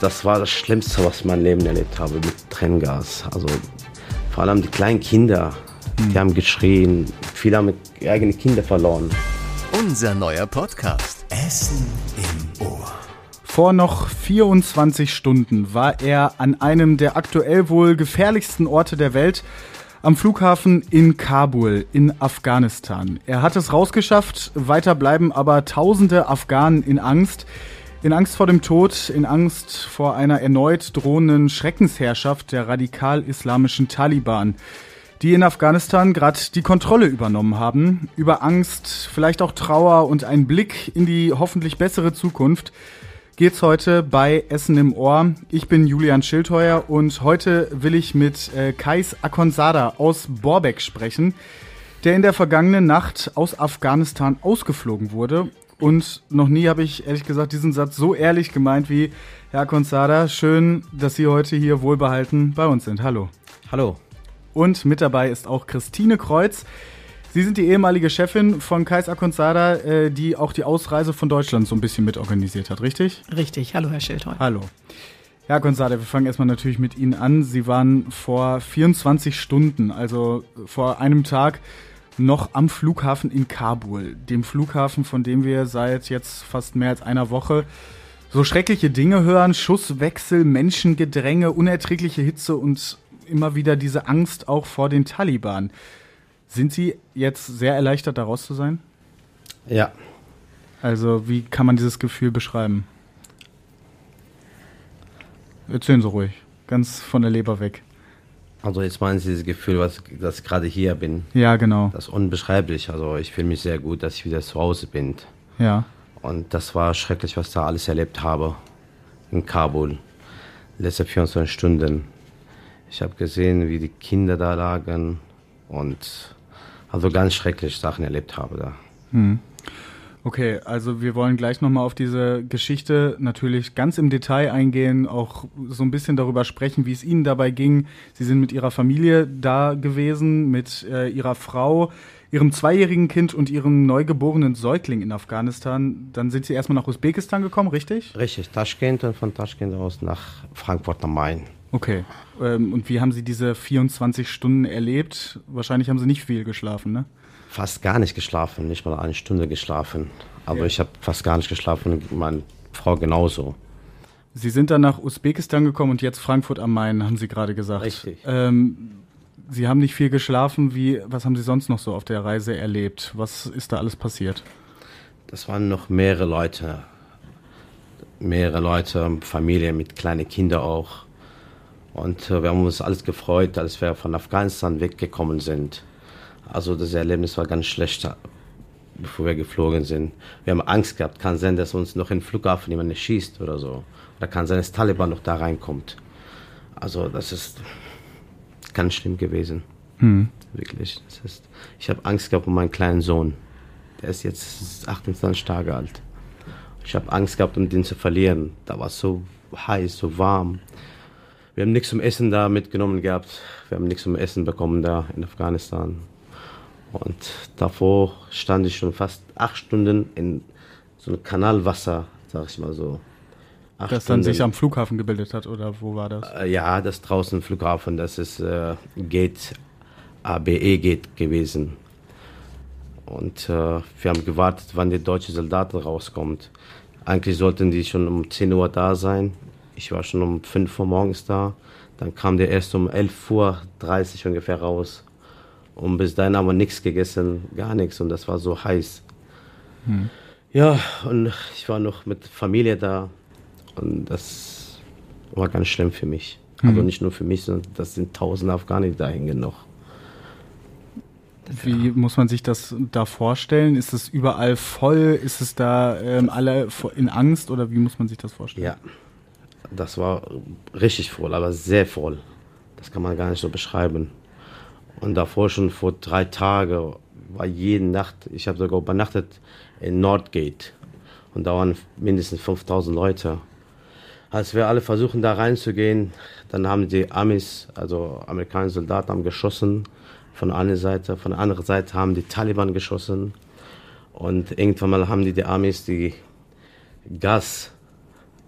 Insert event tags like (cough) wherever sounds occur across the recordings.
das war das Schlimmste, was ich in meinem Leben erlebt habe mit Trenngas. Also vor allem die kleinen Kinder, die haben geschrien. Viele haben eigene Kinder verloren. Unser neuer Podcast. Essen im Ohr. Vor noch 24 Stunden war er an einem der aktuell wohl gefährlichsten Orte der Welt, am Flughafen in Kabul in Afghanistan. Er hat es rausgeschafft, weiter bleiben aber tausende Afghanen in Angst. In Angst vor dem Tod, in Angst vor einer erneut drohenden Schreckensherrschaft der radikal-islamischen Taliban, die in Afghanistan gerade die Kontrolle übernommen haben. Über Angst, vielleicht auch Trauer und einen Blick in die hoffentlich bessere Zukunft geht's heute bei Essen im Ohr. Ich bin Julian Schildheuer und heute will ich mit äh, Kais Akonsada aus Borbeck sprechen, der in der vergangenen Nacht aus Afghanistan ausgeflogen wurde. Und noch nie habe ich ehrlich gesagt diesen Satz so ehrlich gemeint wie Herr Akonsada. Schön, dass Sie heute hier wohlbehalten bei uns sind. Hallo. Hallo. Und mit dabei ist auch Christine Kreuz. Sie sind die ehemalige Chefin von Kais Akonsada, äh, die auch die Ausreise von Deutschland so ein bisschen mitorganisiert hat, richtig? Richtig. Hallo, Herr Schildheuer. Hallo. Herr Akonsada, wir fangen erstmal natürlich mit Ihnen an. Sie waren vor 24 Stunden, also vor einem Tag, noch am Flughafen in Kabul, dem Flughafen, von dem wir seit jetzt fast mehr als einer Woche so schreckliche Dinge hören, Schusswechsel, Menschengedränge, unerträgliche Hitze und immer wieder diese Angst auch vor den Taliban. Sind Sie jetzt sehr erleichtert, da raus zu sein? Ja. Also, wie kann man dieses Gefühl beschreiben? Erzählen Sie ruhig, ganz von der Leber weg. Also jetzt meinen Sie das Gefühl, was, dass ich gerade hier bin. Ja, genau. Das ist unbeschreiblich. Also ich fühle mich sehr gut, dass ich wieder zu Hause bin. Ja. Und das war schrecklich, was da alles erlebt habe in Kabul. Letzte 24 Stunden. Ich habe gesehen, wie die Kinder da lagen und also ganz schreckliche Sachen erlebt habe da. Hm. Okay, also wir wollen gleich nochmal auf diese Geschichte natürlich ganz im Detail eingehen, auch so ein bisschen darüber sprechen, wie es Ihnen dabei ging. Sie sind mit Ihrer Familie da gewesen, mit äh, Ihrer Frau, Ihrem zweijährigen Kind und Ihrem neugeborenen Säugling in Afghanistan. Dann sind Sie erstmal nach Usbekistan gekommen, richtig? Richtig, Taschkent und von Taschkent aus nach Frankfurt am Main. Okay. Ähm, und wie haben Sie diese 24 Stunden erlebt? Wahrscheinlich haben Sie nicht viel geschlafen, ne? Fast gar nicht geschlafen, nicht mal eine Stunde geschlafen. Aber Ja. ich habe fast gar nicht geschlafen, meine Frau genauso. Sie sind dann nach Usbekistan gekommen und jetzt Frankfurt am Main, haben Sie gerade gesagt. Richtig. Ähm, Sie haben nicht viel geschlafen. Wie, was haben Sie sonst noch so auf der Reise erlebt? Was ist da alles passiert? Das waren noch mehrere Leute. Mehrere Leute, Familie mit kleinen Kindern auch. Und äh, wir haben uns alles gefreut, als wir von Afghanistan weggekommen sind. Also das Erlebnis war ganz schlecht, bevor wir geflogen sind. Wir haben Angst gehabt. Kann sein, dass uns noch im Flughafen jemand schießt oder so. Oder kann sein, dass Taliban noch da reinkommt. Also das ist ganz schlimm gewesen. Hm. Wirklich. Das ist, ich habe Angst gehabt um meinen kleinen Sohn. Der ist jetzt 28 Tage alt. Ich habe Angst gehabt, um den zu verlieren. Da war es so heiß, so warm. Wir haben nichts zum Essen da mitgenommen gehabt. Wir haben nichts zum Essen bekommen da in Afghanistan. Und davor stand ich schon fast acht Stunden in so einem Kanalwasser, sag ich mal so. Acht Das dann Stunden. sich am Flughafen gebildet hat oder wo war das? Äh, Ja, das draußen im Flughafen, das ist äh, Gate, ABE Gate gewesen. Und äh, wir haben gewartet, wann die deutsche Soldaten rauskommt. Eigentlich sollten die schon um 10 Uhr da sein. Ich war schon um 5 Uhr morgens da. Dann kam der erst um 11.30 Uhr ungefähr raus. Und bis dahin haben wir nichts gegessen, gar nichts. Und das war so heiß. Ja, und ich war noch mit Familie da. Und das war ganz schlimm für mich. Also nicht nur für mich, sondern das sind tausende Afghanen, die da hängen noch. Wie muss man sich das da vorstellen? Ist es überall voll? Ist es da ähm, alle in Angst oder wie muss man sich das vorstellen? Ja, das war richtig voll, aber sehr voll. Das kann man gar nicht so beschreiben. Und davor schon vor drei Tagen war jede Nacht, ich habe sogar übernachtet in Nordgate. Und da waren mindestens 5000 Leute. Als wir alle versuchen da reinzugehen, dann haben die Amis, also amerikanische Soldaten, haben geschossen von einer Seite, von der anderen Seite haben die Taliban geschossen. Und irgendwann mal haben die, die Amis die Gas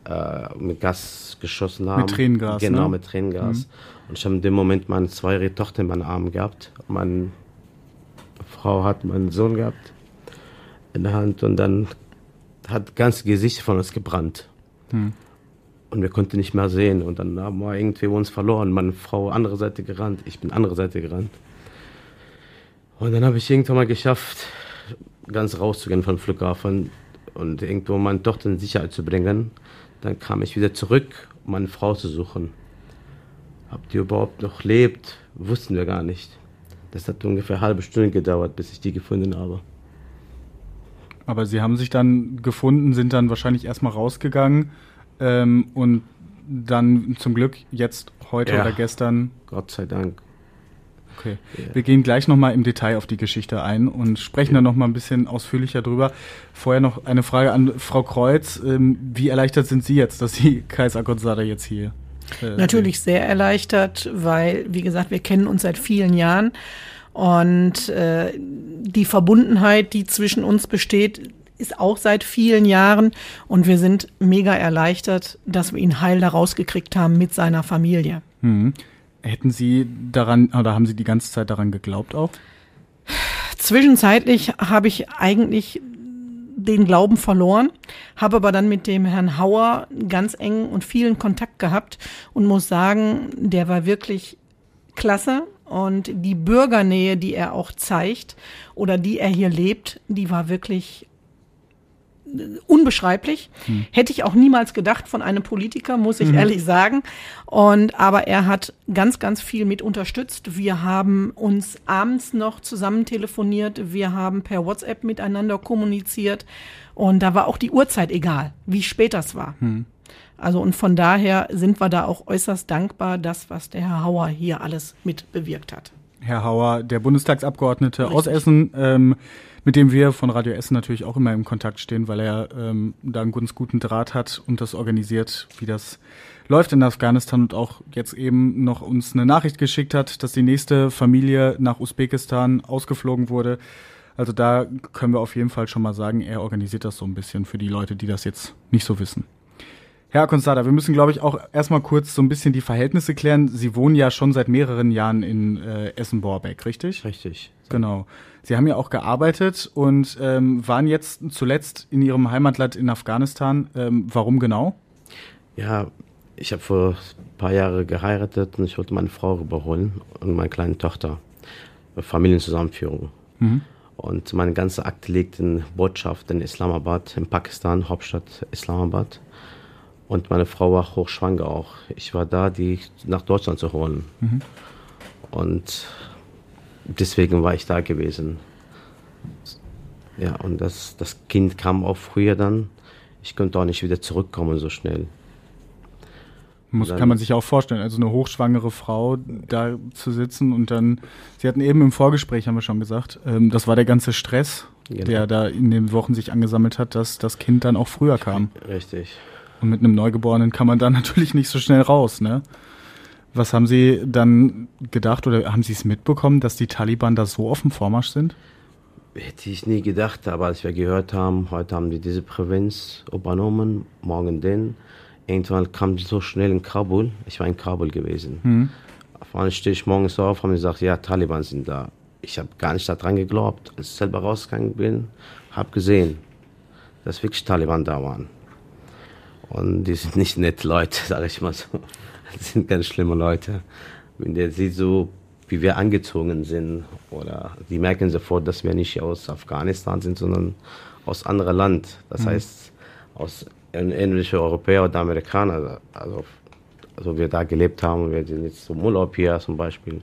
äh, mit Gas geschossen haben. Mit Tränengas. Genau, ne? mit Tränengas. Mhm. Und ich habe in dem Moment meine zweijährige Tochter in meinen Armen gehabt. Meine Frau hat meinen Sohn gehabt in der Hand und dann hat das ganze Gesicht von uns gebrannt. Mhm. Und wir konnten nicht mehr sehen. Und dann haben wir irgendwie uns verloren. Meine Frau andere Seite gerannt, ich bin andere Seite gerannt. Und dann habe ich irgendwann mal geschafft, ganz rauszugehen vom Flughafen und irgendwo meine Tochter in Sicherheit zu bringen. Dann kam ich wieder zurück, um meine Frau zu suchen. Ob die überhaupt noch lebt, wussten wir gar nicht. Das hat ungefähr eine halbe Stunde gedauert, bis ich die gefunden habe. Aber Sie haben sich dann gefunden, sind dann wahrscheinlich erstmal rausgegangen ähm, und dann zum Glück jetzt heute ja. oder gestern. Gott sei Dank. Okay. Yeah. Wir gehen gleich nochmal im Detail auf die Geschichte ein und sprechen dann nochmal ein bisschen ausführlicher drüber. Vorher noch eine Frage an Frau Kreuz. Ähm, wie erleichtert sind Sie jetzt, dass Sie Kaiser Gonzaga jetzt hier? Äh, Natürlich sehr erleichtert, weil, wie gesagt, wir kennen uns seit vielen Jahren und äh, die Verbundenheit, die zwischen uns besteht, ist auch seit vielen Jahren und wir sind mega erleichtert, dass wir ihn heil da rausgekriegt haben mit seiner Familie. Mhm. Hätten Sie daran oder haben Sie die ganze Zeit daran geglaubt auch? Zwischenzeitlich habe ich eigentlich den Glauben verloren, habe aber dann mit dem Herrn Hauer ganz eng und vielen Kontakt gehabt und muss sagen, der war wirklich klasse und die Bürgernähe, die er auch zeigt oder die er hier lebt, die war wirklich unbeschreiblich. Hm. Hätte ich auch niemals gedacht von einem Politiker, muss ich mhm. ehrlich sagen. Und aber er hat ganz, ganz viel mit unterstützt. Wir haben uns abends noch zusammen telefoniert. Wir haben per WhatsApp miteinander kommuniziert. Und da war auch die Uhrzeit egal, wie spät das war. Hm. Also und von daher sind wir da auch äußerst dankbar, das, was der Herr Hauer hier alles mit bewirkt hat. Herr Hauer, der Bundestagsabgeordnete Richtig. aus Essen. Ähm, mit dem wir von Radio Essen natürlich auch immer im Kontakt stehen, weil er ähm, da einen ganz guten Draht hat und das organisiert, wie das läuft in Afghanistan und auch jetzt eben noch uns eine Nachricht geschickt hat, dass die nächste Familie nach Usbekistan ausgeflogen wurde. Also da können wir auf jeden Fall schon mal sagen, er organisiert das so ein bisschen für die Leute, die das jetzt nicht so wissen. Herr Konstada, wir müssen, glaube ich, auch erstmal kurz so ein bisschen die Verhältnisse klären. Sie wohnen ja schon seit mehreren Jahren in äh, Essen-Borbeck, richtig? Richtig. Genau. Sie haben ja auch gearbeitet und ähm, waren jetzt zuletzt in Ihrem Heimatland in Afghanistan. Ähm, warum genau? Ja, ich habe vor ein paar Jahren geheiratet und ich wollte meine Frau überholen und meine kleine Tochter. Familienzusammenführung. Mhm. Und meine ganze Akte liegt in Botschaft in Islamabad, in Pakistan, Hauptstadt Islamabad. Und meine Frau war hochschwanger auch. Ich war da, die nach Deutschland zu holen. Mhm. Und deswegen war ich da gewesen. Ja, und das, das Kind kam auch früher dann. Ich konnte auch nicht wieder zurückkommen so schnell. Muss, kann man sich auch vorstellen, also eine hochschwangere Frau da zu sitzen und dann, Sie hatten eben im Vorgespräch, haben wir schon gesagt, ähm, das war der ganze Stress, genau. der da in den Wochen sich angesammelt hat, dass das Kind dann auch früher kam. Richtig. Und mit einem Neugeborenen kann man da (laughs) natürlich nicht so schnell raus, ne? Was haben Sie dann gedacht oder haben Sie es mitbekommen, dass die Taliban da so auf dem Vormarsch sind? Hätte ich nie gedacht, aber als wir gehört haben, heute haben die diese Provinz übernommen, morgen den. Irgendwann kam die so schnell in Kabul. Ich war in Kabul gewesen. Mhm. Auf einmal stehe ich morgens auf, haben gesagt, ja, Taliban sind da. Ich habe gar nicht daran geglaubt. Als ich selber rausgegangen bin, habe gesehen, dass wirklich Taliban da waren. Und die sind nicht nett Leute, (laughs) sage ich mal so. Das sind ganz schlimme Leute. Wenn der sieht so, wie wir angezogen sind, oder die merken sofort, dass wir nicht aus Afghanistan sind, sondern aus anderem Land. Das mhm. heißt, aus ähnliche Europäer oder Amerikaner. Also, also wir da gelebt haben, wir sind jetzt zum Urlaub hier zum Beispiel.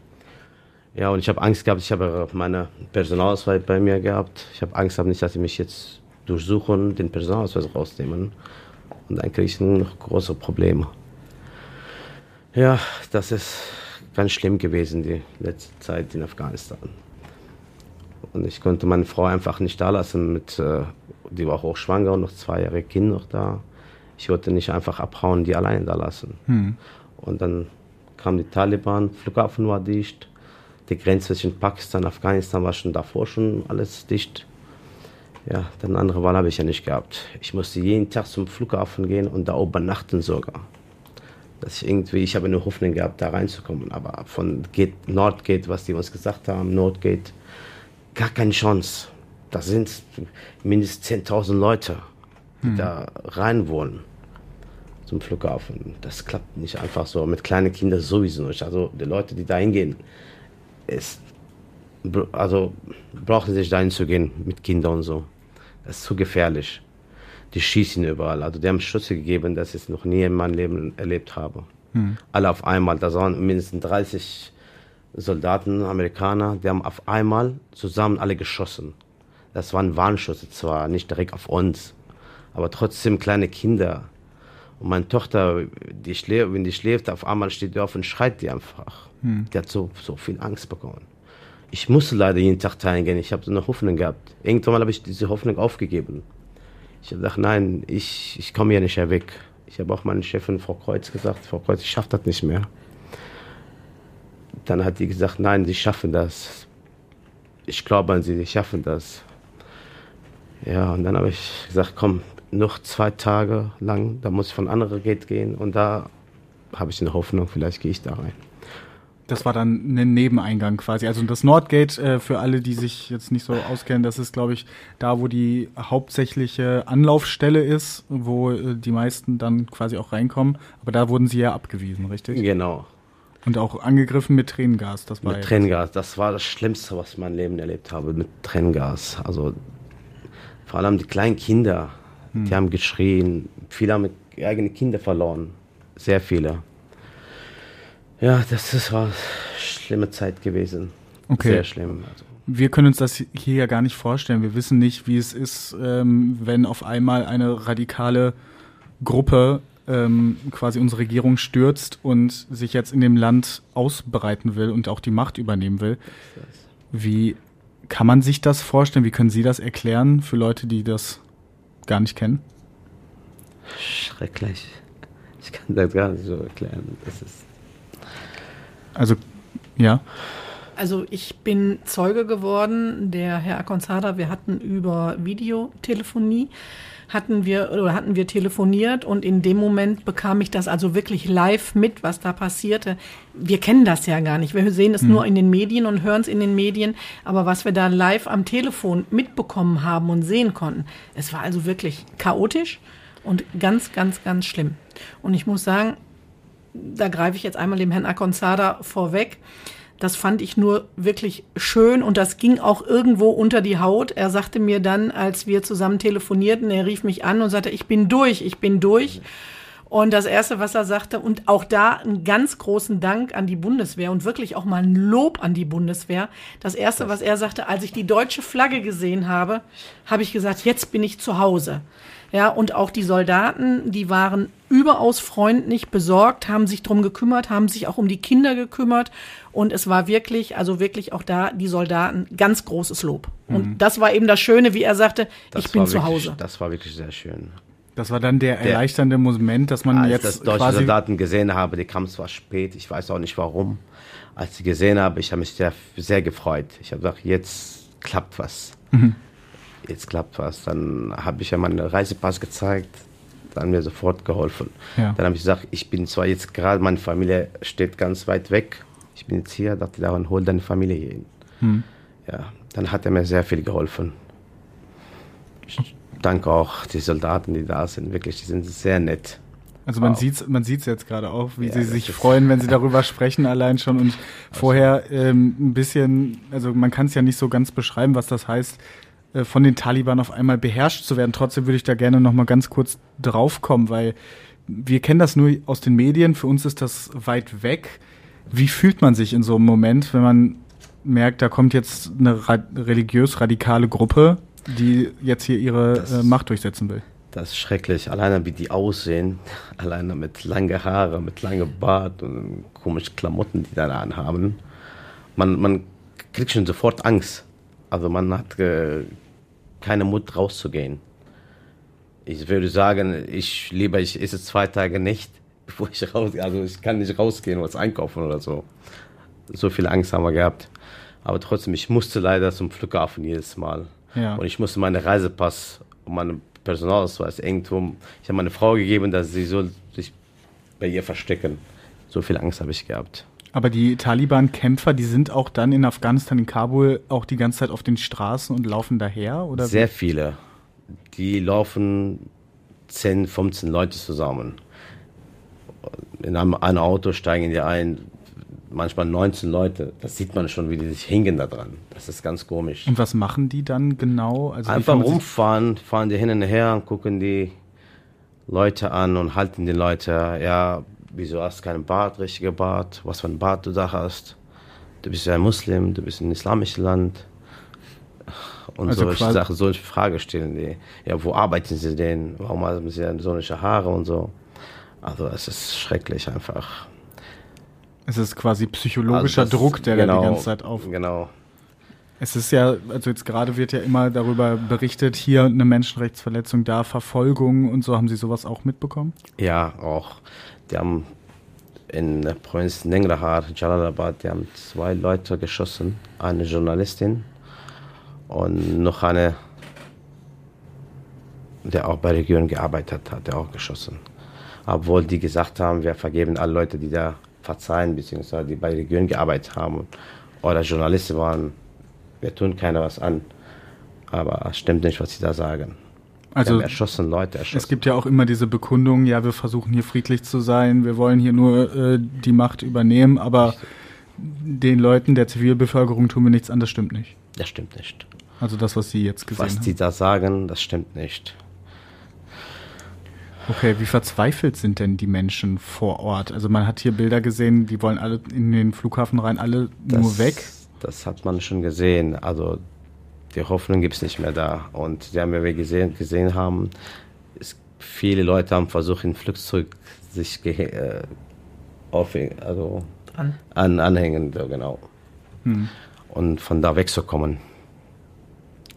Ja, und ich habe Angst gehabt, ich habe meine Personalausweis bei mir gehabt. Ich habe Angst gehabt, nicht, dass sie mich jetzt durchsuchen, den Personalausweis rausnehmen. Und dann kriege ich noch große Probleme. Ja, das ist ganz schlimm gewesen, die letzte Zeit in Afghanistan. Und ich konnte meine Frau einfach nicht da lassen. Mit, äh, die war hochschwanger und noch zwei Jahre Kind noch da. Ich wollte nicht einfach abhauen, die alleine da lassen. Hm. Und dann kam die Taliban, Flughafen war dicht, die Grenze zwischen Pakistan und Afghanistan war schon davor schon alles dicht. Ja, dann eine andere Wahl habe ich ja nicht gehabt. Ich musste jeden Tag zum Flughafen gehen und da übernachten sogar. Dass ich irgendwie, ich habe eine Hoffnung gehabt, da reinzukommen. Aber von Gate, Nordgate, was die uns gesagt haben, Nordgate, gar keine Chance. Da sind mindestens 10.000 Leute, die hm. da rein wollen zum Flughafen. Das klappt nicht einfach so. Mit kleinen Kindern sowieso nicht. Also die Leute, die da hingehen, ist, also brauchen sich dahin zu gehen mit Kindern und so. Das ist zu gefährlich. Die schießen überall. Also die haben Schüsse gegeben, das ich noch nie in meinem Leben erlebt habe. Hm. Alle auf einmal. Da waren mindestens 30 Soldaten, Amerikaner, die haben auf einmal zusammen alle geschossen. Das waren Warnschüsse zwar, nicht direkt auf uns, aber trotzdem kleine Kinder. Und meine Tochter, die schläft, wenn die schläft, auf einmal steht die auf und schreit die einfach. Hm. Die hat so, so viel Angst bekommen. Ich musste leider jeden Tag teilgehen. Ich habe so eine Hoffnung gehabt. Irgendwann habe ich diese Hoffnung aufgegeben. Ich habe gedacht, nein, ich, ich komme hier nicht mehr weg. Ich habe auch meiner Chefin, Frau Kreuz, gesagt, Frau Kreuz, ich schaffe das nicht mehr. Dann hat die gesagt, nein, sie schaffen das. Ich glaube an sie, sie schaffen das. Ja, und dann habe ich gesagt, komm, noch zwei Tage lang, da muss ich von anderer Gate gehen und da habe ich eine Hoffnung, vielleicht gehe ich da rein. Das war dann ein Nebeneingang quasi. Also das Nordgate, äh, für alle, die sich jetzt nicht so auskennen, das ist, glaube ich, da, wo die hauptsächliche Anlaufstelle ist, wo äh, die meisten dann quasi auch reinkommen. Aber da wurden sie ja abgewiesen, richtig? Genau. Und auch angegriffen mit Tränengas. Das war mit Tränengas, das war das Schlimmste, was ich in meinem Leben erlebt habe, mit Tränengas. Also vor allem die kleinen Kinder, hm. die haben geschrien. Viele haben eigene Kinder verloren. Sehr viele. Ja, das ist, war eine schlimme Zeit gewesen. Okay. Sehr schlimm. Also. Wir können uns das hier ja gar nicht vorstellen. Wir wissen nicht, wie es ist, ähm, wenn auf einmal eine radikale Gruppe ähm, quasi unsere Regierung stürzt und sich jetzt in dem Land ausbreiten will und auch die Macht übernehmen will. Wie kann man sich das vorstellen? Wie können Sie das erklären für Leute, die das gar nicht kennen? Schrecklich. Ich kann das gar nicht so erklären. Das ist also, ja. Also ich bin Zeuge geworden, der Herr Akonzada, wir hatten über Videotelefonie, hatten wir oder hatten wir telefoniert und in dem Moment bekam ich das also wirklich live mit, was da passierte. Wir kennen das ja gar nicht. Wir sehen es hm. nur in den Medien und hören es in den Medien, aber was wir da live am Telefon mitbekommen haben und sehen konnten, es war also wirklich chaotisch und ganz, ganz, ganz schlimm. Und ich muss sagen, da greife ich jetzt einmal dem Herrn Akonzada vorweg. Das fand ich nur wirklich schön und das ging auch irgendwo unter die Haut. Er sagte mir dann, als wir zusammen telefonierten, er rief mich an und sagte, ich bin durch, ich bin durch. Und das Erste, was er sagte, und auch da einen ganz großen Dank an die Bundeswehr und wirklich auch mal ein Lob an die Bundeswehr. Das Erste, was er sagte, als ich die deutsche Flagge gesehen habe, habe ich gesagt, jetzt bin ich zu Hause. Ja, und auch die Soldaten, die waren überaus freundlich, besorgt, haben sich drum gekümmert, haben sich auch um die Kinder gekümmert. Und es war wirklich, also wirklich auch da die Soldaten ganz großes Lob. Mhm. Und das war eben das Schöne, wie er sagte, das ich bin zu wirklich, Hause. Das war wirklich sehr schön. Das war dann der, der erleichternde Moment, dass man als jetzt. Als ich deutsche Soldaten gesehen habe, die kamen zwar spät, ich weiß auch nicht warum. Als ich sie gesehen habe, ich habe mich sehr, sehr gefreut. Ich habe gesagt, jetzt klappt was. Mhm jetzt klappt was. Dann habe ich ja meinen Reisepass gezeigt, dann mir sofort geholfen. Ja. Dann habe ich gesagt, ich bin zwar jetzt gerade, meine Familie steht ganz weit weg, ich bin jetzt hier, dachte daran, hol deine Familie hier hin. Hm. Ja, dann hat er mir sehr viel geholfen. Ich danke auch die Soldaten, die da sind, wirklich, die sind sehr nett. Also man wow. sieht man sieht's jetzt gerade auch, wie ja, sie sich freuen, wenn sie darüber sprechen allein schon und (laughs) vorher ähm, ein bisschen, also man kann es ja nicht so ganz beschreiben, was das heißt, von den Taliban auf einmal beherrscht zu werden. Trotzdem würde ich da gerne noch mal ganz kurz draufkommen, weil wir kennen das nur aus den Medien. Für uns ist das weit weg. Wie fühlt man sich in so einem Moment, wenn man merkt, da kommt jetzt eine religiös radikale Gruppe, die jetzt hier ihre das, äh, Macht durchsetzen will? Das ist schrecklich. Alleine wie die aussehen, (laughs) alleine mit lange Haare, mit langem Bart und komischen Klamotten, die da anhaben. Man, man kriegt schon sofort Angst. Also man hat äh, keine Mut rauszugehen. Ich würde sagen, ich lieber ich esse zwei Tage nicht, (laughs) bevor ich raus, also ich kann nicht rausgehen, was einkaufen oder so. So viel Angst haben wir gehabt. Aber trotzdem, ich musste leider zum Flughafen jedes Mal. Ja. Und ich musste meinen Reisepass und meinen Personalausweis irgendwo. Ich habe meine Frau gegeben, dass sie soll sich bei ihr verstecken. So viel Angst habe ich gehabt. Aber die Taliban-Kämpfer, die sind auch dann in Afghanistan, in Kabul, auch die ganze Zeit auf den Straßen und laufen daher? Oder Sehr viele. Die laufen 10, 15 Leute zusammen. In einem, einem Auto steigen die ein, manchmal 19 Leute. Das sieht man schon, wie die sich hängen da dran. Das ist ganz komisch. Und was machen die dann genau? Also Einfach rumfahren, fahren die hin und her und gucken die Leute an und halten die Leute, ja, wieso hast du keinen Bart, richtiger Bart, was für ein Bart du da hast. Du bist ja ein Muslim, du bist ein islamisches Land. Und also solche Sachen, solche Fragen stellen die. Ja, wo arbeiten sie denn? Warum haben sie solche Haare und so? Also es ist schrecklich einfach. Es ist quasi psychologischer also das, Druck, der genau, da die ganze Zeit auf. Genau. Es ist ja, also jetzt gerade wird ja immer darüber berichtet, hier eine Menschenrechtsverletzung, da Verfolgung und so. Haben Sie sowas auch mitbekommen? Ja, auch. Die haben in der Provinz Nengrahar, Jalalabad, die haben zwei Leute geschossen. Eine Journalistin und noch eine, der auch bei Region gearbeitet hat, der auch geschossen. Obwohl die gesagt haben, wir vergeben alle Leute, die da verzeihen, beziehungsweise die bei Region gearbeitet haben oder Journalisten waren, wir tun keiner was an. Aber es stimmt nicht, was sie da sagen. Also erschossen Leute erschossen. Es gibt ja auch immer diese Bekundung, ja, wir versuchen hier friedlich zu sein, wir wollen hier nur äh, die Macht übernehmen, aber Richtig. den Leuten der Zivilbevölkerung tun wir nichts an, das stimmt nicht. Das stimmt nicht. Also das, was Sie jetzt gesehen was haben. Was die da sagen, das stimmt nicht. Okay, wie verzweifelt sind denn die Menschen vor Ort? Also man hat hier Bilder gesehen, die wollen alle in den Flughafen rein, alle das, nur weg. Das hat man schon gesehen. Also die Hoffnung gibt es nicht mehr da. Und ja, wie wir gesehen, gesehen haben, ist, viele Leute haben versucht, im Flugzeug sich äh, auf, also an. an anhängen, genau. Hm. Und von da wegzukommen.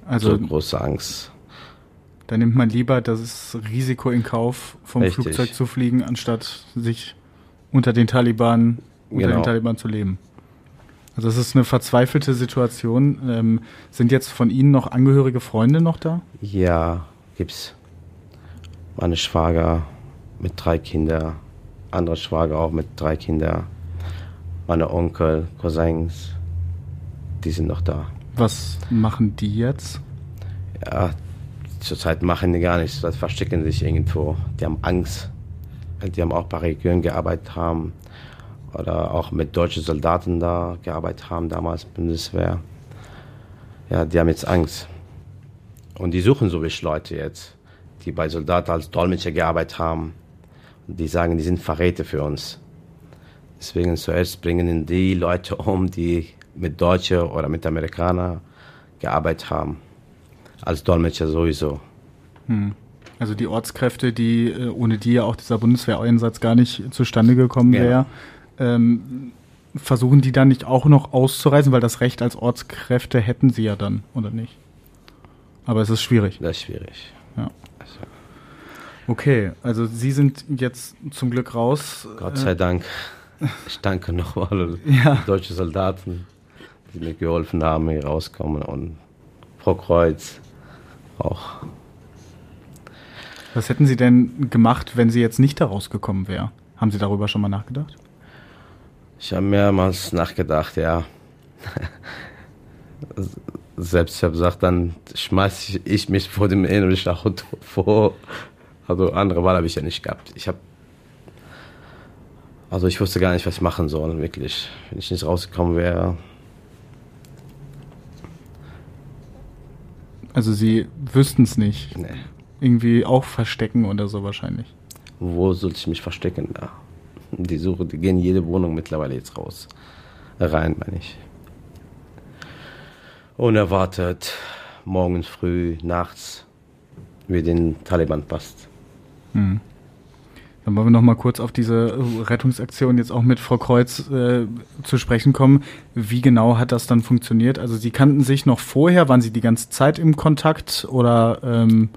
Also so große Angst. Da nimmt man lieber das Risiko in Kauf, vom Richtig. Flugzeug zu fliegen, anstatt sich unter den Taliban, unter genau. den Taliban zu leben. Also es ist eine verzweifelte Situation. Ähm, sind jetzt von Ihnen noch angehörige Freunde noch da? Ja, gibt's. Meine Schwager mit drei Kindern, andere Schwager auch mit drei Kindern, meine Onkel, Cousins, die sind noch da. Was machen die jetzt? Ja, zurzeit machen die gar nichts, das verstecken sich irgendwo. Die haben Angst. Die haben auch bei Regionen gearbeitet haben oder auch mit deutschen Soldaten da gearbeitet haben, damals Bundeswehr. Ja, die haben jetzt Angst. Und die suchen so wie Leute jetzt, die bei Soldaten als Dolmetscher gearbeitet haben. Und die sagen, die sind Verräter für uns. Deswegen zuerst bringen die Leute um, die mit Deutschen oder mit Amerikanern gearbeitet haben. Als Dolmetscher sowieso. Hm. Also die Ortskräfte, die äh, ohne die ja auch dieser Bundeswehreinsatz gar nicht zustande gekommen wäre, ja ähm, versuchen die dann nicht auch noch auszureisen, weil das Recht als Ortskräfte hätten sie ja dann, oder nicht? Aber es ist schwierig. Das ist schwierig. Ja. Okay, also Sie sind jetzt zum Glück raus. Gott sei Dank. Ich danke nochmal (laughs) ja. deutsche Soldaten, die mir geholfen haben, hier rauskommen und Frau Kreuz auch. Was hätten Sie denn gemacht, wenn Sie jetzt nicht da rausgekommen wären? Haben Sie darüber schon mal nachgedacht? Ich habe mehrmals nachgedacht, ja. (laughs) Selbst ich habe gesagt, dann schmeiße ich mich vor dem innerlichen Auto vor. Also andere Wahl habe ich ja nicht gehabt. Ich habe also ich wusste gar nicht, was ich machen soll, wirklich. Wenn ich nicht rausgekommen wäre. Also Sie wüssten es nicht. Nee. Irgendwie auch verstecken oder so wahrscheinlich. Wo sollte ich mich verstecken da? Die Suche, die gehen jede Wohnung mittlerweile jetzt raus. Rein, meine ich. Unerwartet, morgens früh, nachts, wie den Taliban passt. Hm. Dann wollen wir noch mal kurz auf diese Rettungsaktion jetzt auch mit Frau Kreuz äh, zu sprechen kommen. Wie genau hat das dann funktioniert? Also Sie kannten sich noch vorher, waren Sie die ganze Zeit im Kontakt oder ähm,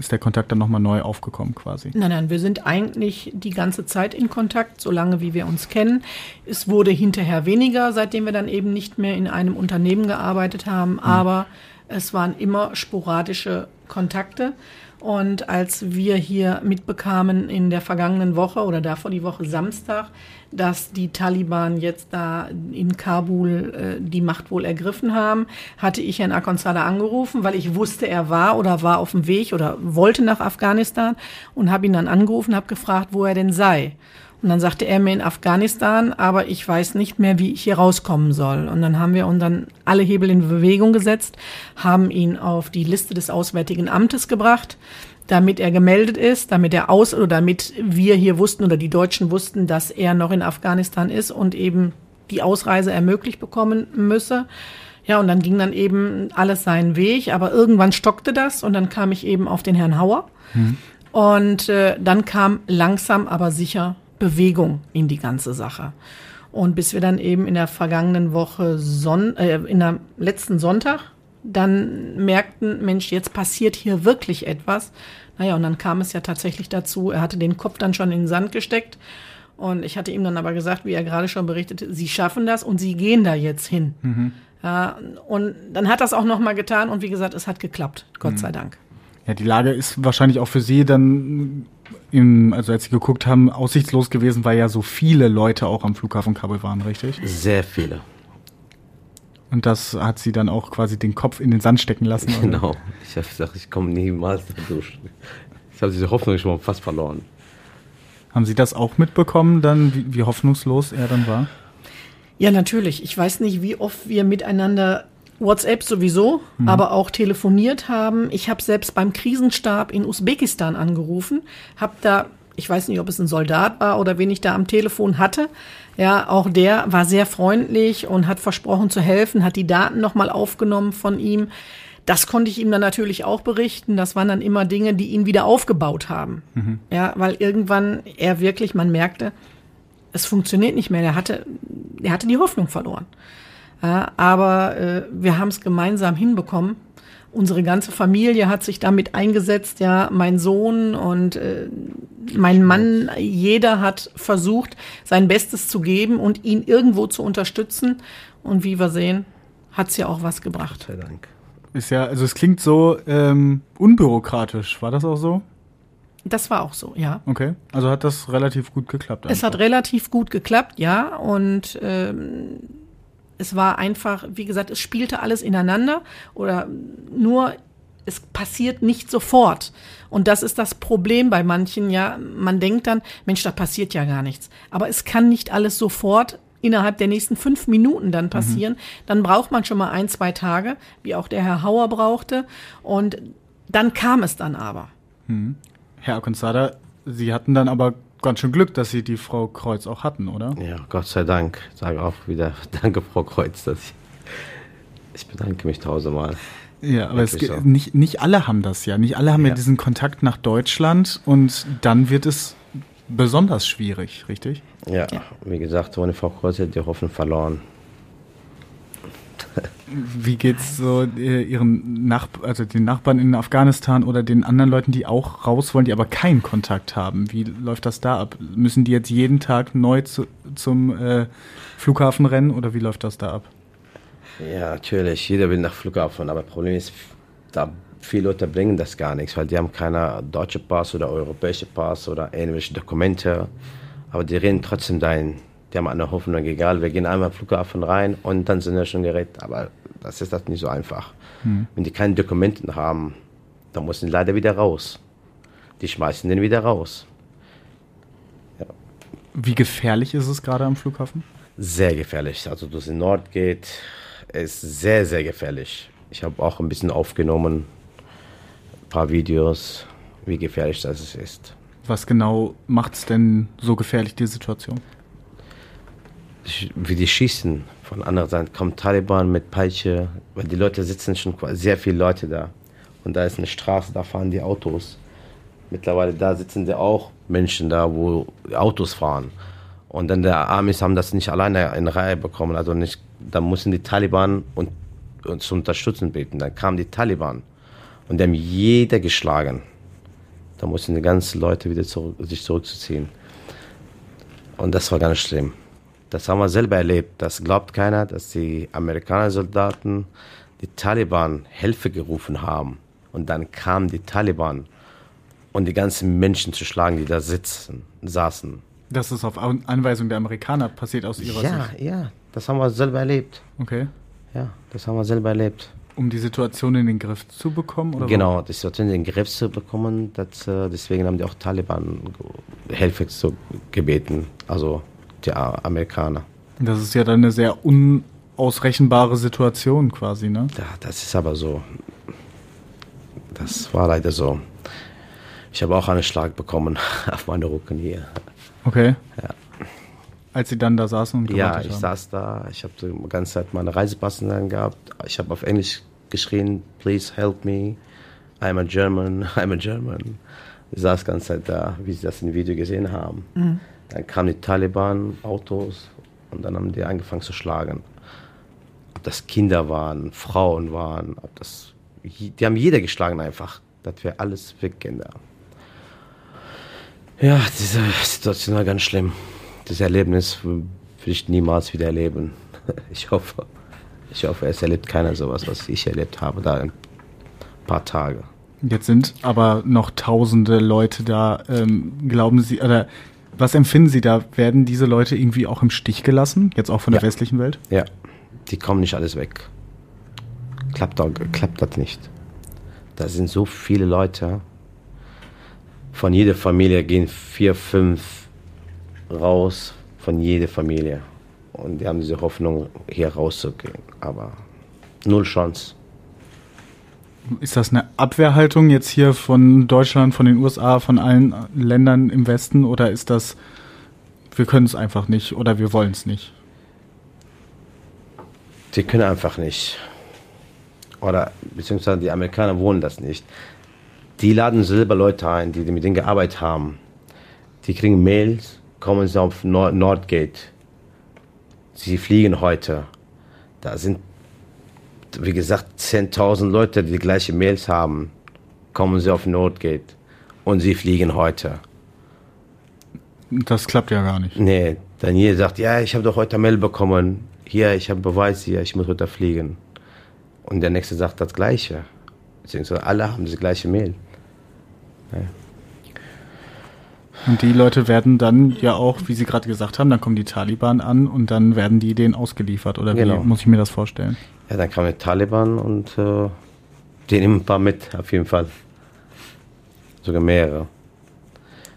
ist der Kontakt dann nochmal neu aufgekommen quasi? Nein, nein, wir sind eigentlich die ganze Zeit in Kontakt, solange wie wir uns kennen. Es wurde hinterher weniger, seitdem wir dann eben nicht mehr in einem Unternehmen gearbeitet haben, mhm. aber Es waren immer sporadische Kontakte. Und als wir hier mitbekamen in der vergangenen Woche oder davor die Woche Samstag, dass die Taliban jetzt da in Kabul äh, die Macht wohl ergriffen haben, hatte ich Herrn Akonsada angerufen, weil ich wusste, er war oder war auf dem Weg oder wollte nach Afghanistan und habe ihn dann angerufen, habe gefragt, wo er denn sei. Und dann sagte er mir in Afghanistan, aber ich weiß nicht mehr, wie ich hier rauskommen soll. Und dann haben wir uns dann alle Hebel in Bewegung gesetzt, haben ihn auf die Liste des Auswärtigen Amtes gebracht, damit er gemeldet ist, damit er aus oder damit wir hier wussten oder die Deutschen wussten, dass er noch in Afghanistan ist und eben die Ausreise ermöglicht bekommen müsse. Ja, und dann ging dann eben alles seinen Weg, aber irgendwann stockte das und dann kam ich eben auf den Herrn Hauer. Mhm. Und äh, dann kam langsam aber sicher Bewegung in die ganze Sache. Und bis wir dann eben in der vergangenen Woche, Son äh, in der letzten Sonntag, dann merkten, Mensch, jetzt passiert hier wirklich etwas. Naja, und dann kam es ja tatsächlich dazu, er hatte den Kopf dann schon in den Sand gesteckt. Und ich hatte ihm dann aber gesagt, wie er gerade schon berichtete, sie schaffen das und sie gehen da jetzt hin. Mhm. Ja, und dann hat das auch nochmal getan und wie gesagt, es hat geklappt, Gott mhm. sei Dank. Ja, die Lage ist wahrscheinlich auch für Sie dann im, also als Sie geguckt haben, aussichtslos gewesen, weil ja so viele Leute auch am Flughafen Kabul waren, richtig? Sehr viele. Und das hat Sie dann auch quasi den Kopf in den Sand stecken lassen? Oder? Genau. Ich habe gesagt, ich komme niemals da durch. Ich habe diese Hoffnung schon mal fast verloren. Haben Sie das auch mitbekommen, dann, wie, wie hoffnungslos er dann war? Ja, natürlich. Ich weiß nicht, wie oft wir miteinander WhatsApp sowieso, mhm. aber auch telefoniert haben. Ich habe selbst beim Krisenstab in Usbekistan angerufen, habe da, ich weiß nicht, ob es ein Soldat war oder wen ich da am Telefon hatte. Ja, auch der war sehr freundlich und hat versprochen zu helfen, hat die Daten nochmal aufgenommen von ihm. Das konnte ich ihm dann natürlich auch berichten. Das waren dann immer Dinge, die ihn wieder aufgebaut haben. Mhm. Ja, weil irgendwann er wirklich, man merkte, es funktioniert nicht mehr. Er hatte, er hatte die Hoffnung verloren. Ja, aber äh, wir haben es gemeinsam hinbekommen. Unsere ganze Familie hat sich damit eingesetzt, ja, mein Sohn und äh, mein Mann, jeder hat versucht, sein Bestes zu geben und ihn irgendwo zu unterstützen. Und wie wir sehen, hat es ja auch was gebracht. Gott sei Dank. Ist ja, also es klingt so ähm, unbürokratisch. War das auch so? Das war auch so, ja. Okay, also hat das relativ gut geklappt. Einfach. Es hat relativ gut geklappt, ja. Und ähm, es war einfach, wie gesagt, es spielte alles ineinander oder nur es passiert nicht sofort. Und das ist das Problem bei manchen, ja. Man denkt dann, Mensch, da passiert ja gar nichts. Aber es kann nicht alles sofort innerhalb der nächsten fünf Minuten dann passieren. Mhm. Dann braucht man schon mal ein, zwei Tage, wie auch der Herr Hauer brauchte. Und dann kam es dann aber. Mhm. Herr Akonsada, Sie hatten dann aber ganz schön Glück, dass Sie die Frau Kreuz auch hatten, oder? Ja, Gott sei Dank. Ich sage auch wieder (laughs) Danke, Frau Kreuz. Dass ich, ich bedanke mich tausendmal. Ja, aber es, so. nicht, nicht alle haben das ja. Nicht alle haben ja. ja diesen Kontakt nach Deutschland und dann wird es besonders schwierig, richtig? Ja, ja. wie gesagt, ohne Frau Kreuz hat die Hoffnung verloren. Wie geht's so äh, ihren Nach also den Nachbarn in Afghanistan oder den anderen Leuten, die auch raus wollen, die aber keinen Kontakt haben? Wie läuft das da ab? Müssen die jetzt jeden Tag neu zu, zum äh, Flughafen rennen oder wie läuft das da ab? Ja, natürlich. Jeder will nach Flughafen, aber das Problem ist, da viele Leute bringen das gar nichts, weil die haben keine deutsche Pass oder europäische Pass oder irgendwelche Dokumente, aber die reden trotzdem dahin die haben eine Hoffnung, egal, wir gehen einmal am Flughafen rein und dann sind wir schon gerettet. Aber das ist das nicht so einfach. Hm. Wenn die keine Dokumente haben, dann müssen die leider wieder raus. Die schmeißen den wieder raus. Ja. Wie gefährlich ist es gerade am Flughafen? Sehr gefährlich. Also durch den Nord geht, ist sehr, sehr gefährlich. Ich habe auch ein bisschen aufgenommen, ein paar Videos, wie gefährlich das ist. Was genau macht es denn so gefährlich, die Situation? wie die schießen. Von anderer Seite kommt Taliban mit Peitsche, weil die Leute sitzen schon sehr viele Leute da. Und da ist eine Straße, da fahren die Autos. Mittlerweile da sitzen ja auch Menschen da, wo Autos fahren. Und dann der Amis haben das nicht alleine in Reihe bekommen. Also nicht, da mussten die Taliban und, uns zu unterstützen beten. Dann kamen die Taliban und die haben jeder geschlagen. Da mussten die ganzen Leute wieder zurück, sich zurückzuziehen. Und das war ganz schlimm. Das haben wir selber erlebt. Das glaubt keiner, dass die Amerikaner Soldaten die Taliban Hilfe gerufen haben und dann kamen die Taliban und die ganzen Menschen zu schlagen, die da sitzen, saßen. Das ist auf An- Anweisung der Amerikaner passiert aus ihrer Ja, Sicht. ja, das haben wir selber erlebt. Okay. Ja, das haben wir selber erlebt. Um die Situation in den Griff zu bekommen? Oder genau, die Situation in den Griff zu bekommen, das, äh, deswegen haben die auch Taliban Hilfe zu gebeten, also die Amerikaner. Das ist ja dann eine sehr unausrechenbare Situation quasi, ne? Ja, das ist aber so. Das war leider so. Ich habe auch einen Schlag bekommen (laughs) auf meine Rücken hier. Okay. Ja. Als sie dann da saßen und Ja, ich haben. saß da, ich habe die ganze Zeit meine Reisepass in der Hand gehabt. Ich habe auf Englisch geschrien, please help me. I'm a German, (laughs) I'm a German. Ich saß die ganze Zeit da, wie sie das im Video gesehen haben. Dann kamen die Taliban, Autos und dann haben die angefangen zu schlagen. Ob das Kinder waren, Frauen waren, ob das, die haben jeder geschlagen einfach. Das wäre alles weggehen da. Ja, diese Situation war ganz schlimm. Das Erlebnis will ich niemals wieder erleben. (laughs) Ich hoffe, ich hoffe, es erlebt keiner sowas, was ich erlebt habe, da ein paar Tage. Jetzt sind aber noch tausende Leute da. Ähm, glauben Sie, oder was empfinden Sie da? Werden diese Leute irgendwie auch im Stich gelassen? Jetzt auch von der Ja. westlichen Welt? Ja, die kommen nicht alles weg. Klappt, auch, klappt das nicht. Da sind so viele Leute. Von jeder Familie gehen vier, fünf raus. Von jeder Familie. Und die haben diese Hoffnung, hier rauszugehen. Aber null Chance. Ist das eine Abwehrhaltung jetzt hier von Deutschland, von den USA, von allen Ländern im Westen oder ist das, wir können es einfach nicht oder wir wollen es nicht? Die können einfach nicht. Oder beziehungsweise die Amerikaner wollen das nicht. Die laden selber Leute ein, die, die mit denen gearbeitet haben. Die kriegen Mails, kommen sie auf Nord Nordgate. Sie fliegen heute. Da sind, wie gesagt, 10.000 Leute, die die gleiche Mails haben. Kommen sie auf Nordgate. Und sie fliegen heute. Das klappt ja gar nicht. Nee, Daniel sagt, ja, ich habe doch heute Mail bekommen. Hier, ich habe Beweis hier, ich muss heute fliegen. Und der nächste sagt das Gleiche. Beziehungsweise alle haben das gleiche Mail. Und die Leute werden dann ja auch, wie Sie gerade gesagt haben, dann kommen die Taliban an und dann werden die denen ausgeliefert. Oder Genau. wie muss ich mir das vorstellen? Ja, dann kamen die Taliban und äh, die nehmen ein paar mit, auf jeden Fall. Sogar mehrere.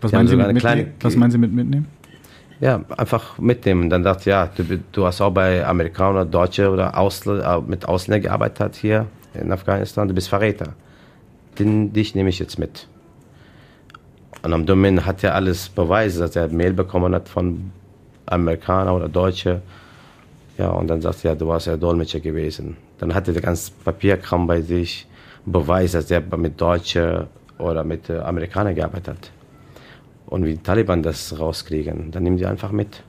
Was, meinen Sie, mit eine kleine- mitnehmen? Was meinen Sie mit mitnehmen? Ja, einfach mitnehmen. Dann dachte ja, du, du hast auch bei Amerikanern, Deutsche oder Ausl äh, mit Ausländern gearbeitet hier in Afghanistan, du bist Verräter. Den, dich nehme ich jetzt mit. Und am Domain hat er alles Beweise, dass er Mail bekommen hat von Amerikanern oder Deutsche. Ja, und dann sagt er, du warst ja Dolmetscher gewesen. Dann hat er das ganze Papierkram bei sich, Beweis, dass er mit Deutschen oder mit äh, Amerikanern gearbeitet hat. Und wie die Taliban das rauskriegen, dann nehmen die einfach mit.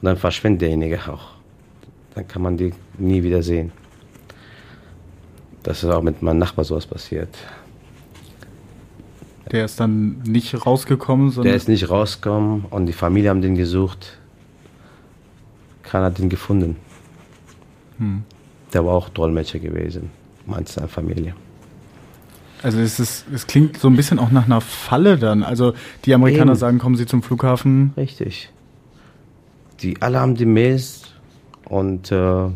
Und dann verschwindet derjenige auch. Dann kann man die nie wieder sehen. Das ist auch mit meinem Nachbar sowas passiert. Der ist dann nicht rausgekommen, sondern Der ist nicht rausgekommen und die Familie haben den gesucht. Keiner hat den gefunden. Der war auch Dolmetscher gewesen, meint seine Familie. Also es, ist, es klingt so ein bisschen auch nach einer Falle dann. Also die Amerikaner Eben. sagen, kommen Sie zum Flughafen. Richtig. Die alle haben die Mails und äh,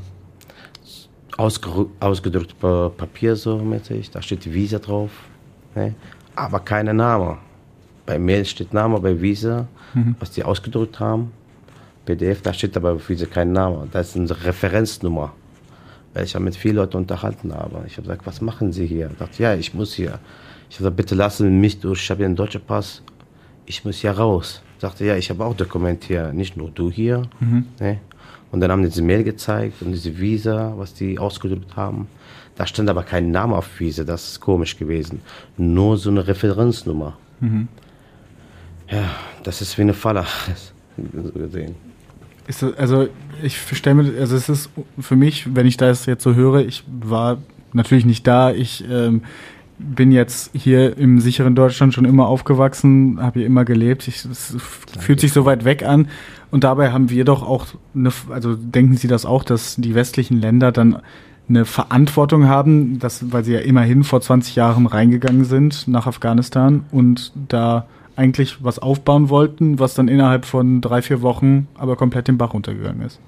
ausgedrückt pa Papier so mäßig. Da steht Visa drauf. Ne? Aber keine Name. Bei Mail steht Name, bei Visa, was die ausgedrückt haben. PDF, da steht aber auf Visa kein Name. Das ist eine Referenznummer. Weil ich ja mit vielen Leuten unterhalten habe. Ich habe gesagt, was machen Sie hier? Ich dachte, ja, ich muss hier. Ich habe gesagt, bitte lassen Sie mich durch. Ich habe hier einen deutschen Pass. Ich muss hier raus. Ich sagte, ja, ich habe auch Dokument hier. Nicht nur du hier. Ne? Und dann haben die diese Mail gezeigt und diese Visa, was die ausgedrückt haben. Da stand aber kein Name auf Visa. Das ist komisch gewesen. Nur so eine Referenznummer. Ja, das ist wie eine Falle. so gesehen. Ist das, also ich stelle mir, also es ist für mich, wenn ich das jetzt so höre, ich war natürlich nicht da, ich ähm, bin jetzt hier im sicheren Deutschland schon immer aufgewachsen, habe hier immer gelebt. Ich, es fühlt sich so weit weg an. Und dabei haben wir doch auch, eine, also denken Sie das auch, dass die westlichen Länder dann eine Verantwortung haben, dass, weil sie ja immerhin vor 20 Jahren reingegangen sind nach Afghanistan und da eigentlich was aufbauen wollten, was dann innerhalb von drei, vier Wochen aber komplett den Bach runtergegangen ist.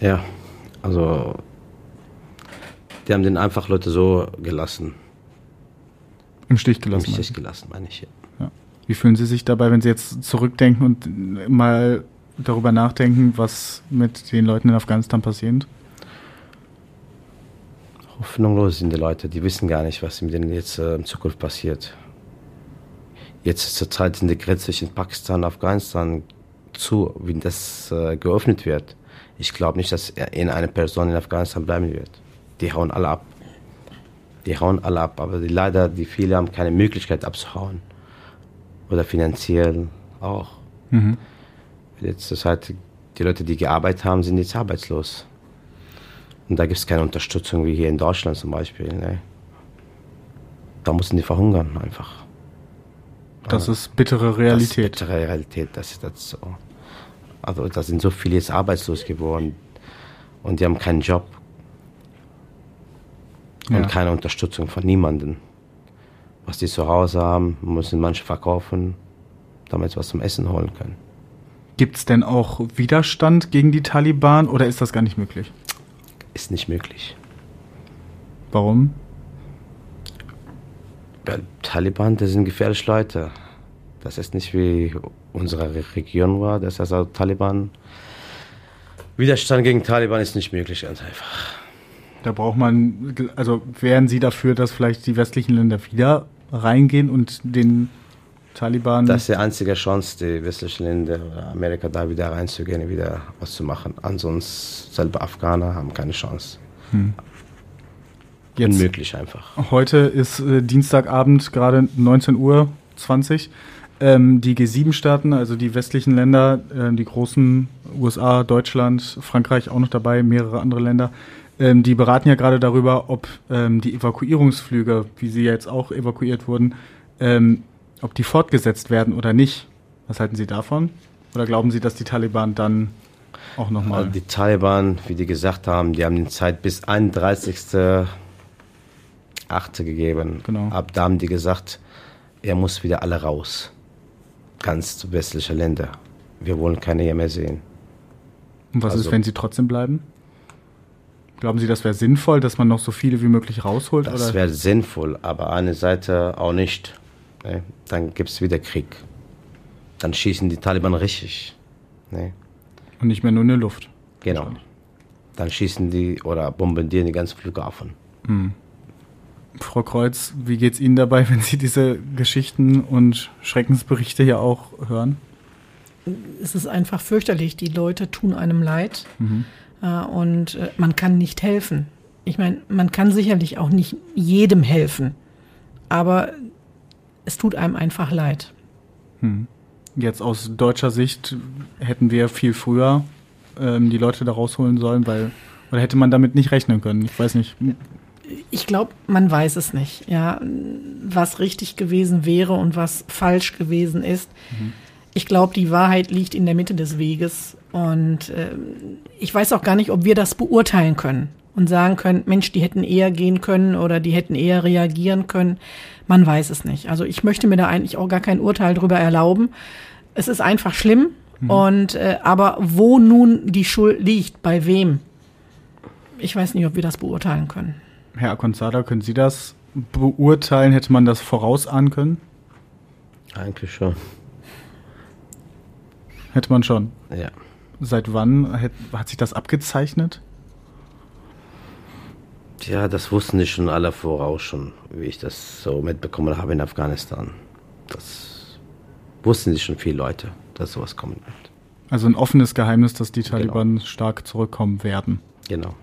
Ja, also die haben den einfach Leute so gelassen. Im Stich gelassen. Im Stich gelassen, meine ich. Ja. Wie fühlen Sie sich dabei, wenn Sie jetzt zurückdenken und mal darüber nachdenken, was mit den Leuten in Afghanistan passiert? Hoffnungslos sind die Leute, die wissen gar nicht, was mit denen jetzt äh, in Zukunft passiert. Jetzt zur Zeit sind die Grenzen zwischen Pakistan und Afghanistan zu, wie das äh, geöffnet wird. Ich glaube nicht, dass in eine Person in Afghanistan bleiben wird. Die hauen alle ab. Die hauen alle ab, aber die, leider, die viele haben keine Möglichkeit abzuhauen. Oder finanziell auch. Mhm. Jetzt zur Zeit, die Leute, die gearbeitet haben, sind jetzt arbeitslos. Und da gibt es keine Unterstützung wie hier in Deutschland zum Beispiel. Ne? Da müssen die verhungern einfach. Das ist bittere Realität. Das ist bittere Realität, das ist das so. Also da sind so viele jetzt arbeitslos geworden und die haben keinen Job und ja. keine Unterstützung von niemandem. Was die zu Hause haben, müssen manche verkaufen, damit sie was zum Essen holen können. Gibt es denn auch Widerstand gegen die Taliban oder ist das gar nicht möglich? Ist nicht möglich. Warum? Weil Taliban, das sind gefährliche Leute. Das ist nicht wie unsere Region war. Das heißt also Taliban. Widerstand gegen Taliban ist nicht möglich, ganz einfach. Da braucht man, also wären Sie dafür, dass vielleicht die westlichen Länder wieder reingehen und den Taliban. Das ist die einzige Chance, die westlichen Länder oder Amerika da wieder reinzugehen, wieder was zu machen. Ansonsten selber Afghaner haben keine Chance. Hm. Jetzt, Unmöglich einfach. Heute ist äh, Dienstagabend, gerade 19 Uhr 20. Ähm, die G7-Staaten, also die westlichen Länder, äh, die großen USA, Deutschland, Frankreich auch noch dabei, mehrere andere Länder, ähm, die beraten ja gerade darüber, ob ähm, die Evakuierungsflüge, wie sie jetzt auch evakuiert wurden, ähm, ob die fortgesetzt werden oder nicht. Was halten Sie davon? Oder glauben Sie, dass die Taliban dann auch nochmal. Also die Taliban, wie die gesagt haben, die haben die Zeit bis 31.8. gegeben. Genau. Ab da haben die gesagt, er muss wieder alle raus ganz westliche Länder. Wir wollen keine mehr sehen. Und was also, ist, wenn sie trotzdem bleiben? Glauben Sie, das wäre sinnvoll, dass man noch so viele wie möglich rausholt? Das wäre sinnvoll, aber eine Seite auch nicht. Ne? Dann gibt es wieder Krieg. Dann schießen die Taliban richtig. Ne? Und nicht mehr nur in der Luft. Genau. Dann schießen die oder bombardieren die ganzen Flughafen. Hm. Frau Kreuz, wie geht es Ihnen dabei, (laughs) wenn Sie diese Geschichten und Schreckensberichte ja auch hören? Es ist einfach fürchterlich. Die Leute tun einem leid mhm. äh, und äh, man kann nicht helfen. Ich meine, man kann sicherlich auch nicht jedem helfen, aber es tut einem einfach leid. Hm. Jetzt aus deutscher Sicht hätten wir viel früher ähm, die Leute da rausholen sollen, weil oder hätte man damit nicht rechnen können? Ich weiß nicht ich glaube, man weiß es nicht, ja, was richtig gewesen wäre und was falsch gewesen ist. Mhm. Ich glaube, die Wahrheit liegt in der Mitte des Weges und äh, ich weiß auch gar nicht, ob wir das beurteilen können und sagen können, Mensch, die hätten eher gehen können oder die hätten eher reagieren können. Man weiß es nicht. Also ich möchte mir da eigentlich auch gar kein Urteil drüber erlauben. Es ist einfach schlimm mhm. und äh, aber wo nun die Schuld liegt, bei wem? Ich weiß nicht, ob wir das beurteilen können. Herr Akonzada, können Sie das beurteilen? Hätte man das vorausahnen können? Eigentlich schon. Hätte man schon? Ja. Seit wann hat, hat sich das abgezeichnet? Ja, das wussten die schon alle voraus schon, wie ich das so mitbekommen habe in Afghanistan. Das wussten sich schon viele Leute, dass sowas kommen wird. Also ein offenes Geheimnis, dass die Taliban genau. stark zurückkommen werden. Genau.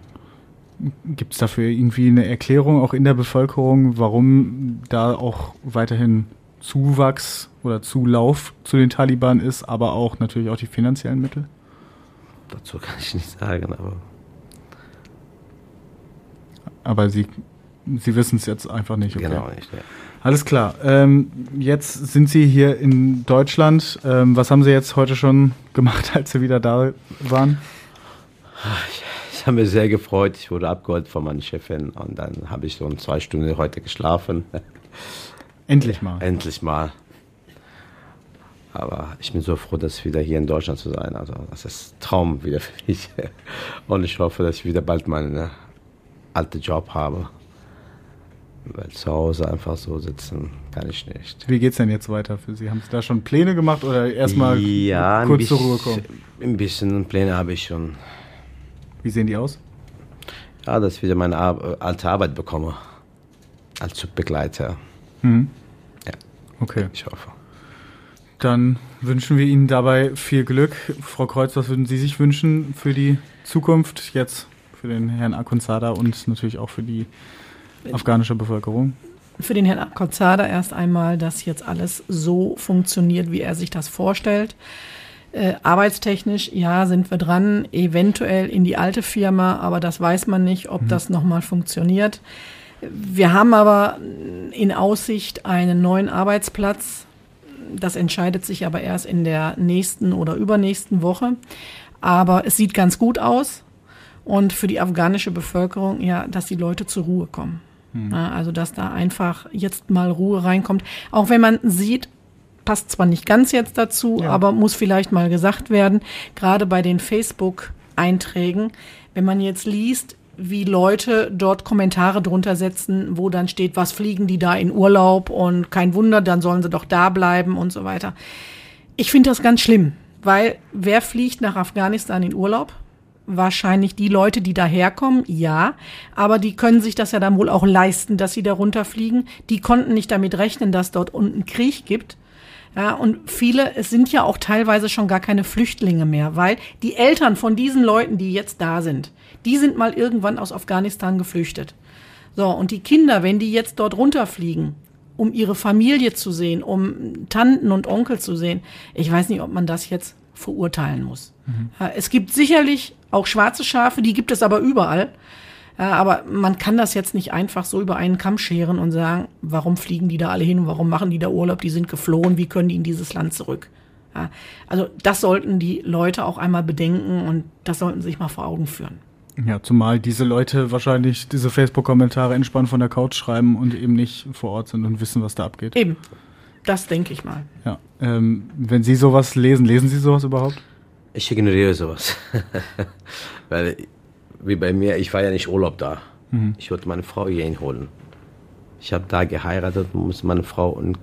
Gibt es dafür irgendwie eine Erklärung auch in der Bevölkerung, warum da auch weiterhin Zuwachs oder Zulauf zu den Taliban ist, aber auch natürlich auch die finanziellen Mittel? Dazu kann ich nicht sagen, aber. Aber Sie, Sie wissen es jetzt einfach nicht. Okay. Genau nicht, ja. Alles klar. Ähm, jetzt sind Sie hier in Deutschland. Ähm, was haben Sie jetzt heute schon gemacht, (laughs) als Sie wieder da waren? Ich habe mich sehr gefreut. Ich wurde abgeholt von meiner Chefin und dann habe ich so zwei Stunden heute geschlafen. (laughs) Endlich mal. Endlich mal. Aber ich bin so froh, dass wieder hier in Deutschland zu sein. Also das ist ein Traum wieder für mich. (laughs) Und ich hoffe, dass ich wieder bald meinen ne, alten Job habe. Weil zu Hause einfach so sitzen kann ich nicht. Wie geht's denn jetzt weiter für Sie? Haben Sie da schon Pläne gemacht oder erstmal ja, kurz bisschen, zur Ruhe kommen? Ein bisschen Pläne habe ich schon. Wie sehen die aus? Ja, dass ich wieder meine Ar alte Arbeit bekomme. Als Zugbegleiter. Mhm. Ja. Okay. Ich hoffe. Dann wünschen wir Ihnen dabei viel Glück. Frau Kreuz, was würden Sie sich wünschen für die Zukunft jetzt für den Herrn Akunzada und natürlich auch für die afghanische Bevölkerung? Für den Herrn Akunzada erst einmal, dass jetzt alles so funktioniert, wie er sich das vorstellt. Äh, arbeitstechnisch, ja, sind wir dran, eventuell in die alte Firma, aber das weiß man nicht, ob mhm. das nochmal funktioniert. Wir haben aber in Aussicht einen neuen Arbeitsplatz. Das entscheidet sich aber erst in der nächsten oder übernächsten Woche. Aber es sieht ganz gut aus. Und für die afghanische Bevölkerung, ja, dass die Leute zur Ruhe kommen. Ja, also, dass da einfach jetzt mal Ruhe reinkommt. Auch wenn man sieht, passt zwar nicht ganz jetzt dazu, ja. aber muss vielleicht mal gesagt werden, gerade bei den Facebook-Einträgen, wenn man jetzt liest, wie Leute dort Kommentare drunter setzen, wo dann steht, was fliegen die da in Urlaub und kein Wunder, dann sollen sie doch da bleiben und so weiter. Ich finde das ganz schlimm, weil wer fliegt nach Afghanistan in Urlaub? Wahrscheinlich die Leute, die daherkommen, ja, aber die können sich das ja dann wohl auch leisten, dass sie da runterfliegen. Die konnten nicht damit rechnen, dass dort unten Krieg gibt. Ja, und viele, es sind ja auch teilweise schon gar keine Flüchtlinge mehr, weil die Eltern von diesen Leuten, die jetzt da sind, die sind mal irgendwann aus Afghanistan geflüchtet. So, und die Kinder, wenn die jetzt dort runterfliegen, um ihre Familie zu sehen, um Tanten und Onkel zu sehen, ich weiß nicht, ob man das jetzt verurteilen muss. Mhm. Es gibt sicherlich auch schwarze Schafe, die gibt es aber überall. Aber man kann das jetzt nicht einfach so über einen Kamm scheren und sagen, warum fliegen die da alle hin und warum machen die da Urlaub? Die sind geflohen, wie können die in dieses Land zurück? Also das sollten die Leute auch einmal bedenken und das sollten sie sich mal vor Augen führen. Ja, zumal diese Leute wahrscheinlich diese Facebook-Kommentare entspannt von der Couch schreiben und eben nicht vor Ort sind und wissen, was da abgeht. Eben. Das denke ich mal. Ja. Ähm, wenn Sie sowas lesen, lesen Sie sowas überhaupt? Ich ignoriere sowas. (laughs) Weil wie bei mir, ich war ja nicht Urlaub da. Mhm. Ich wollte meine Frau hierhin holen. Ich habe da geheiratet und muss meine Frau und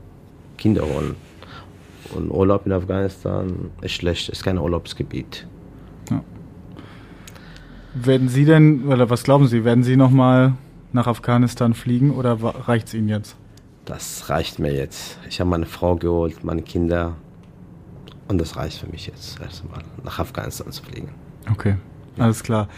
Kinder holen. Und Urlaub in Afghanistan ist schlecht, ist kein Urlaubsgebiet. Ja. Werden Sie denn, oder was glauben Sie, werden Sie nochmal nach Afghanistan fliegen oder reicht es Ihnen jetzt? Das reicht mir jetzt. Ich habe meine Frau geholt, meine Kinder. Und das reicht für mich jetzt, erstmal nach Afghanistan zu fliegen. Okay, alles klar.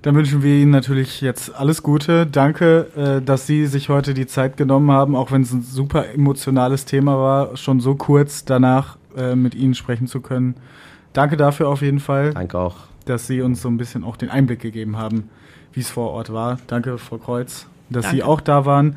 Dann wünschen wir Ihnen natürlich jetzt alles Gute. Danke, äh, dass Sie sich heute die Zeit genommen haben, auch wenn es ein super emotionales Thema war, schon so kurz danach äh, mit Ihnen sprechen zu können. Danke dafür auf jeden Fall. Danke auch. Dass Sie uns so ein bisschen auch den Einblick gegeben haben, wie es vor Ort war. Danke, Frau Kreuz, dass Danke. Sie auch da waren.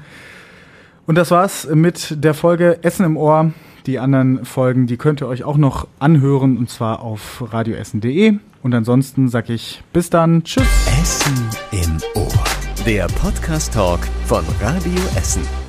Und das war's mit der Folge Essen im Ohr. Die anderen Folgen, die könnt ihr euch auch noch anhören und zwar auf radioessen.de. Und ansonsten sage ich bis dann. Tschüss. Essen im Ohr. Der Podcast-Talk von Radio Essen.